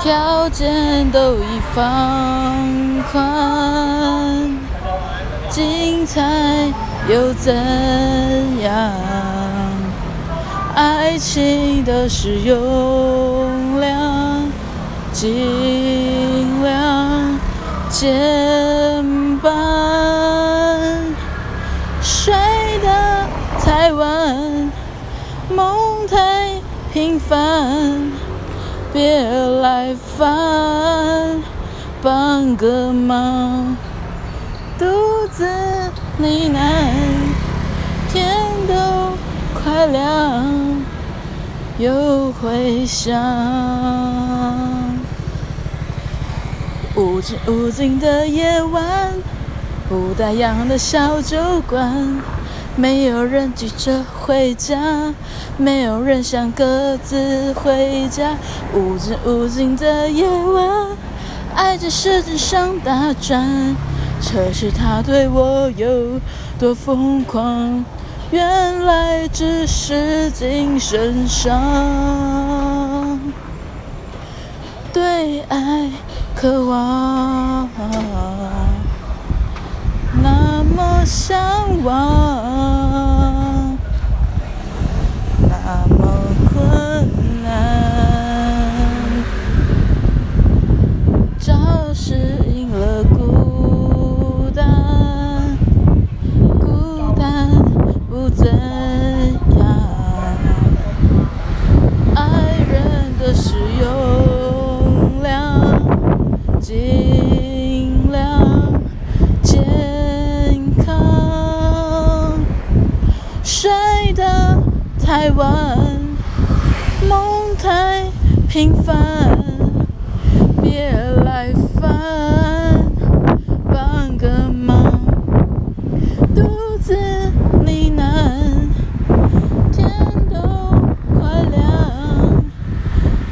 条件都已放宽，精彩又怎样？爱情的使用量尽量减半，睡得太晚，梦太频繁。别来烦，帮个忙，独自呢喃，天都快亮，又回想，无尽无尽的夜晚，不打烊的小酒馆。没有人急着回家，没有人想各自回家。无尽无尽的夜晚，爱在舌尖上打转。测试他对我有多疯狂，原来只是精神上对爱渴望，那么向往。适应了孤单，孤单不怎样。爱人的是用量，尽量健康。睡得太晚，梦太频繁别来烦，帮个忙，独自呢喃，天都快亮，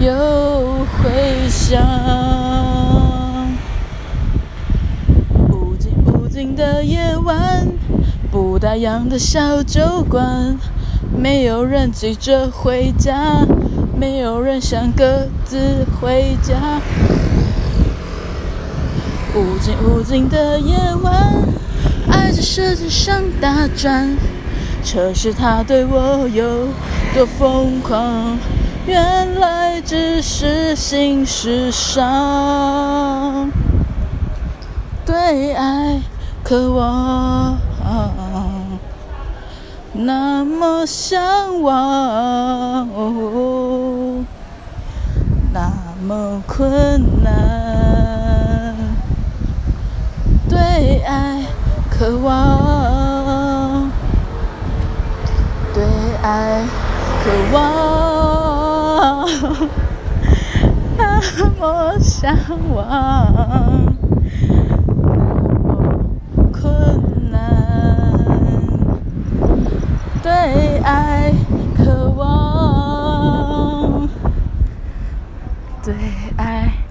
又回想，无尽无尽的夜晚，不打烊的小酒馆。没有人急着回家，没有人想各自回家。无尽无尽的夜晚，爱在舌尖上打转，测试他对我有多疯狂。原来只是心事上对爱渴望。那么向往，那么困难，对爱渴望，对爱渴望，那么向往那么困难对爱渴望对爱。